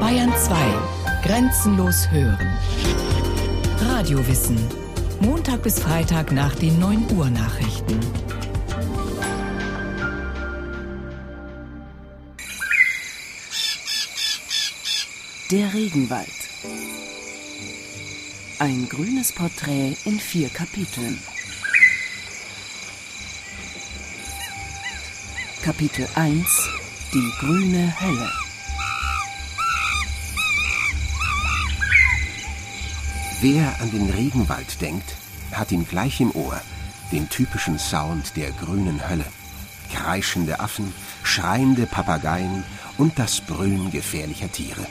Bayern 2. Grenzenlos hören. Radiowissen. Montag bis Freitag nach den 9 Uhr Nachrichten. Der Regenwald. Ein grünes Porträt in vier Kapiteln. Kapitel 1 Die grüne Hölle. Wer an den Regenwald denkt, hat ihn gleich im Ohr, den typischen Sound der grünen Hölle. Kreischende Affen, schreiende Papageien und das Brüllen gefährlicher Tiere.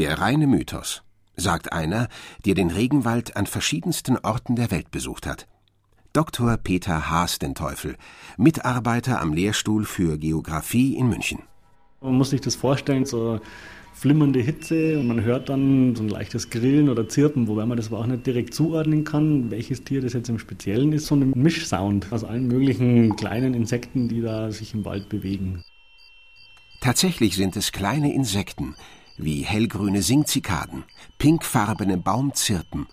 Der reine Mythos, sagt einer, der den Regenwald an verschiedensten Orten der Welt besucht hat. Dr. Peter Haas den Teufel, Mitarbeiter am Lehrstuhl für Geographie in München. Man muss sich das vorstellen, so flimmernde Hitze und man hört dann so ein leichtes Grillen oder Zirpen, wobei man das aber auch nicht direkt zuordnen kann, welches Tier das jetzt im Speziellen ist, so ein Mischsound aus allen möglichen kleinen Insekten, die da sich im Wald bewegen. Tatsächlich sind es kleine Insekten, wie hellgrüne Singzikaden, pinkfarbene Baumzirpen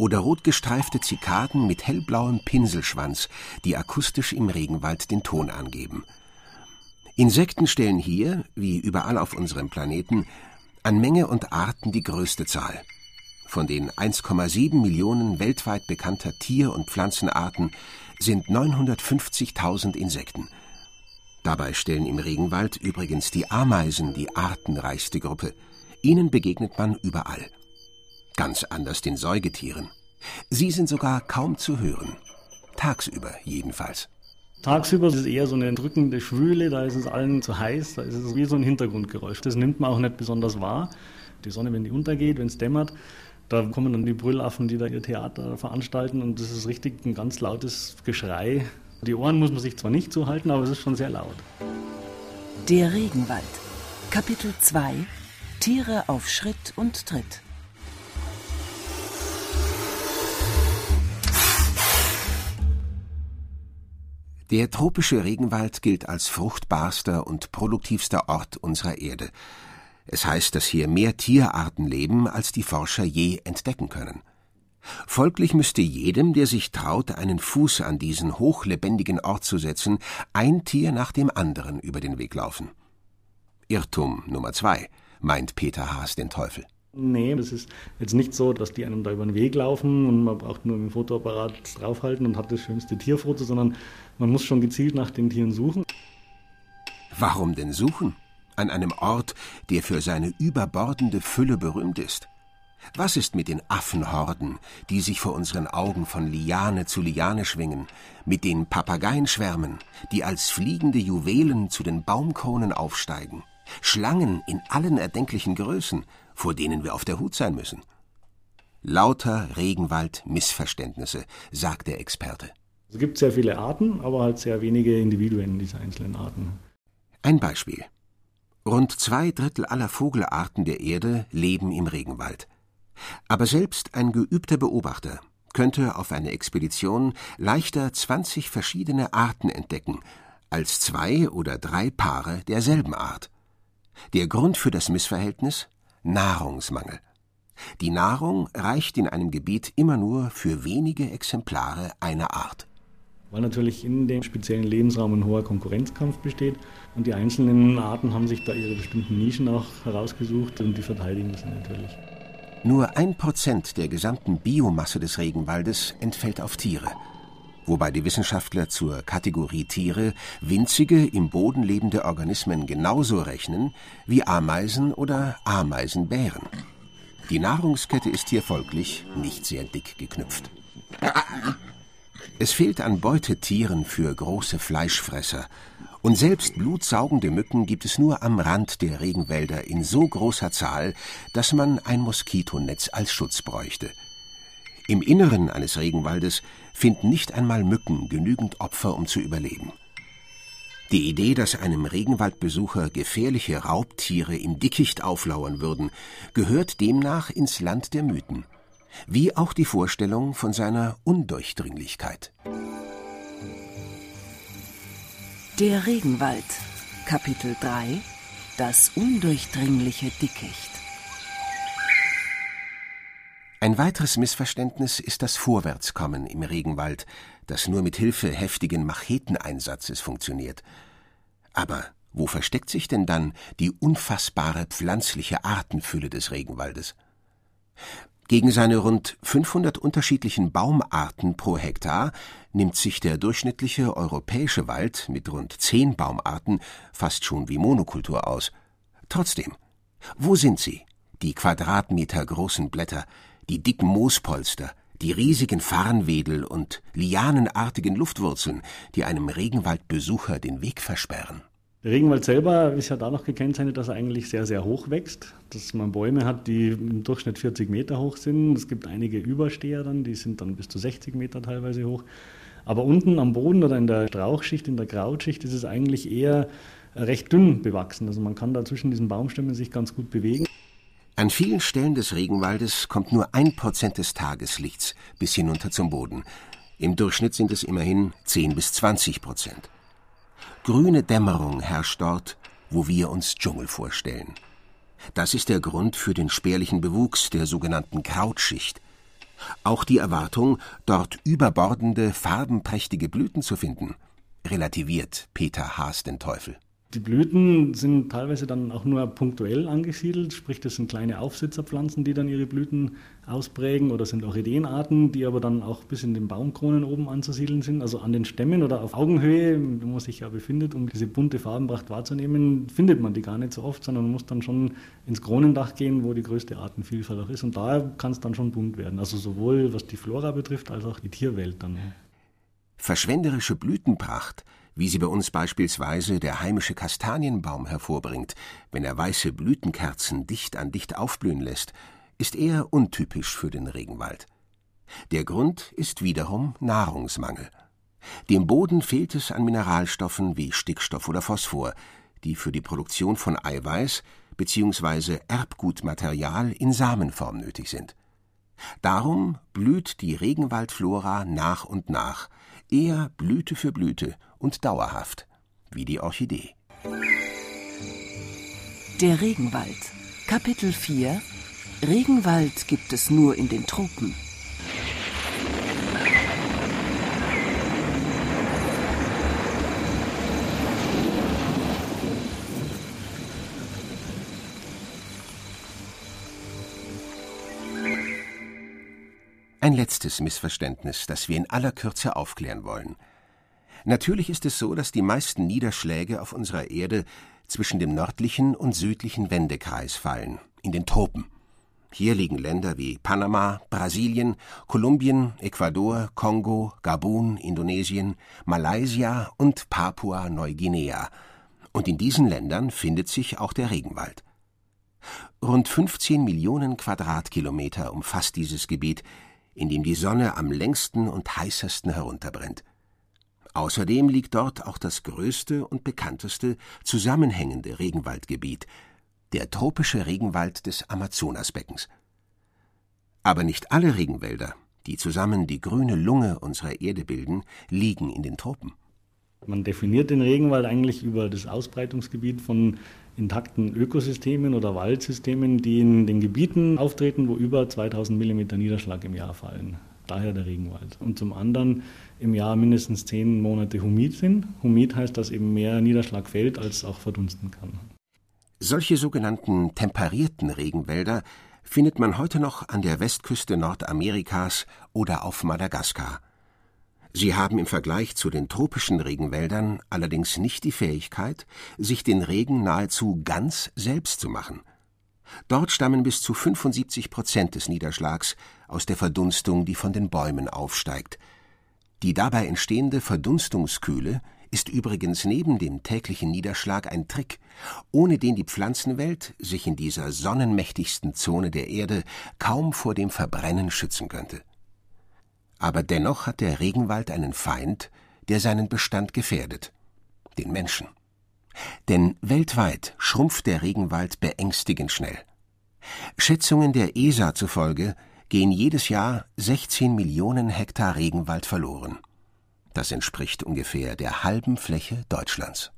oder rotgestreifte Zikaden mit hellblauem Pinselschwanz, die akustisch im Regenwald den Ton angeben. Insekten stellen hier, wie überall auf unserem Planeten, an Menge und Arten die größte Zahl. Von den 1,7 Millionen weltweit bekannter Tier- und Pflanzenarten sind 950.000 Insekten. Dabei stellen im Regenwald übrigens die Ameisen die artenreichste Gruppe. Ihnen begegnet man überall. Ganz anders den Säugetieren. Sie sind sogar kaum zu hören. Tagsüber jedenfalls. Tagsüber ist es eher so eine drückende Schwüle, da ist es allen zu heiß, da ist es wie so ein Hintergrundgeräusch. Das nimmt man auch nicht besonders wahr. Die Sonne, wenn die untergeht, wenn es dämmert, da kommen dann die Brüllaffen, die da ihr Theater veranstalten und das ist richtig ein ganz lautes Geschrei. Die Ohren muss man sich zwar nicht zuhalten, aber es ist schon sehr laut. Der Regenwald. Kapitel 2 Tiere auf Schritt und Tritt. Der tropische Regenwald gilt als fruchtbarster und produktivster Ort unserer Erde. Es heißt, dass hier mehr Tierarten leben, als die Forscher je entdecken können. Folglich müsste jedem, der sich traut, einen Fuß an diesen hochlebendigen Ort zu setzen, ein Tier nach dem anderen über den Weg laufen. Irrtum Nummer zwei, meint Peter Haas den Teufel. Nee, das ist jetzt nicht so, dass die einem da über den Weg laufen und man braucht nur mit Fotoapparat draufhalten und hat das schönste Tierfoto, sondern man muss schon gezielt nach den Tieren suchen. Warum denn suchen? An einem Ort, der für seine überbordende Fülle berühmt ist. Was ist mit den Affenhorden, die sich vor unseren Augen von Liane zu Liane schwingen, mit den Papageienschwärmen, die als fliegende Juwelen zu den Baumkronen aufsteigen, Schlangen in allen erdenklichen Größen, vor denen wir auf der Hut sein müssen? Lauter Regenwald-Missverständnisse, sagt der Experte. Es gibt sehr viele Arten, aber halt sehr wenige Individuen dieser einzelnen Arten. Ein Beispiel. Rund zwei Drittel aller Vogelarten der Erde leben im Regenwald. Aber selbst ein geübter Beobachter könnte auf einer Expedition leichter 20 verschiedene Arten entdecken, als zwei oder drei Paare derselben Art. Der Grund für das Missverhältnis? Nahrungsmangel. Die Nahrung reicht in einem Gebiet immer nur für wenige Exemplare einer Art. Weil natürlich in dem speziellen Lebensraum ein hoher Konkurrenzkampf besteht und die einzelnen Arten haben sich da ihre bestimmten Nischen auch herausgesucht und die verteidigen sie natürlich. Nur ein Prozent der gesamten Biomasse des Regenwaldes entfällt auf Tiere, wobei die Wissenschaftler zur Kategorie Tiere winzige, im Boden lebende Organismen genauso rechnen wie Ameisen oder Ameisenbären. Die Nahrungskette ist hier folglich nicht sehr dick geknüpft. Es fehlt an Beutetieren für große Fleischfresser, und selbst blutsaugende Mücken gibt es nur am Rand der Regenwälder in so großer Zahl, dass man ein Moskitonetz als Schutz bräuchte. Im Inneren eines Regenwaldes finden nicht einmal Mücken genügend Opfer, um zu überleben. Die Idee, dass einem Regenwaldbesucher gefährliche Raubtiere im Dickicht auflauern würden, gehört demnach ins Land der Mythen wie auch die Vorstellung von seiner Undurchdringlichkeit. Der Regenwald Kapitel 3 Das undurchdringliche Dickicht Ein weiteres Missverständnis ist das Vorwärtskommen im Regenwald, das nur mit Hilfe heftigen Macheteneinsatzes funktioniert. Aber wo versteckt sich denn dann die unfassbare pflanzliche Artenfülle des Regenwaldes? Gegen seine rund 500 unterschiedlichen Baumarten pro Hektar nimmt sich der durchschnittliche europäische Wald mit rund 10 Baumarten fast schon wie Monokultur aus. Trotzdem, wo sind sie, die quadratmetergroßen Blätter, die dicken Moospolster, die riesigen Farnwedel und lianenartigen Luftwurzeln, die einem Regenwaldbesucher den Weg versperren? Der Regenwald selber ist ja da noch gekennzeichnet, dass er eigentlich sehr, sehr hoch wächst. Dass man Bäume hat, die im Durchschnitt 40 Meter hoch sind. Es gibt einige Übersteher dann, die sind dann bis zu 60 Meter teilweise hoch. Aber unten am Boden oder in der Strauchschicht, in der Krautschicht ist es eigentlich eher recht dünn bewachsen. Also man kann da zwischen diesen Baumstämmen sich ganz gut bewegen. An vielen Stellen des Regenwaldes kommt nur ein Prozent des Tageslichts bis hinunter zum Boden. Im Durchschnitt sind es immerhin 10 bis 20 Prozent. Grüne Dämmerung herrscht dort, wo wir uns Dschungel vorstellen. Das ist der Grund für den spärlichen Bewuchs der sogenannten Krautschicht. Auch die Erwartung, dort überbordende, farbenprächtige Blüten zu finden, relativiert Peter Haas den Teufel. Die Blüten sind teilweise dann auch nur punktuell angesiedelt, sprich das sind kleine Aufsitzerpflanzen, die dann ihre Blüten ausprägen oder sind Orchideenarten, die aber dann auch bis in den Baumkronen oben anzusiedeln sind. Also an den Stämmen oder auf Augenhöhe, wo man sich ja befindet, um diese bunte Farbenpracht wahrzunehmen, findet man die gar nicht so oft, sondern man muss dann schon ins Kronendach gehen, wo die größte Artenvielfalt auch ist. Und da kann es dann schon bunt werden. Also sowohl was die Flora betrifft, als auch die Tierwelt dann. Verschwenderische Blütenpracht – wie sie bei uns beispielsweise der heimische Kastanienbaum hervorbringt, wenn er weiße Blütenkerzen dicht an dicht aufblühen lässt, ist eher untypisch für den Regenwald. Der Grund ist wiederum Nahrungsmangel. Dem Boden fehlt es an Mineralstoffen wie Stickstoff oder Phosphor, die für die Produktion von Eiweiß bzw. Erbgutmaterial in Samenform nötig sind. Darum blüht die Regenwaldflora nach und nach, eher Blüte für Blüte und dauerhaft, wie die Orchidee. Der Regenwald. Kapitel 4 Regenwald gibt es nur in den Tropen. Ein letztes Missverständnis, das wir in aller Kürze aufklären wollen. Natürlich ist es so, dass die meisten Niederschläge auf unserer Erde zwischen dem nördlichen und südlichen Wendekreis fallen, in den Tropen. Hier liegen Länder wie Panama, Brasilien, Kolumbien, Ecuador, Kongo, Gabun, Indonesien, Malaysia und Papua-Neuguinea. Und in diesen Ländern findet sich auch der Regenwald. Rund 15 Millionen Quadratkilometer umfasst dieses Gebiet, in dem die Sonne am längsten und heißesten herunterbrennt. Außerdem liegt dort auch das größte und bekannteste zusammenhängende Regenwaldgebiet, der tropische Regenwald des Amazonasbeckens. Aber nicht alle Regenwälder, die zusammen die grüne Lunge unserer Erde bilden, liegen in den Tropen. Man definiert den Regenwald eigentlich über das Ausbreitungsgebiet von intakten Ökosystemen oder Waldsystemen, die in den Gebieten auftreten, wo über 2000 mm Niederschlag im Jahr fallen. Daher der Regenwald. Und zum anderen im Jahr mindestens zehn Monate humid sind. Humid heißt, dass eben mehr Niederschlag fällt, als auch verdunsten kann. Solche sogenannten temperierten Regenwälder findet man heute noch an der Westküste Nordamerikas oder auf Madagaskar. Sie haben im Vergleich zu den tropischen Regenwäldern allerdings nicht die Fähigkeit, sich den Regen nahezu ganz selbst zu machen. Dort stammen bis zu 75 Prozent des Niederschlags aus der Verdunstung, die von den Bäumen aufsteigt. Die dabei entstehende Verdunstungskühle ist übrigens neben dem täglichen Niederschlag ein Trick, ohne den die Pflanzenwelt sich in dieser sonnenmächtigsten Zone der Erde kaum vor dem Verbrennen schützen könnte. Aber dennoch hat der Regenwald einen Feind, der seinen Bestand gefährdet den Menschen. Denn weltweit schrumpft der Regenwald beängstigend schnell. Schätzungen der ESA zufolge gehen jedes Jahr 16 Millionen Hektar Regenwald verloren. Das entspricht ungefähr der halben Fläche Deutschlands.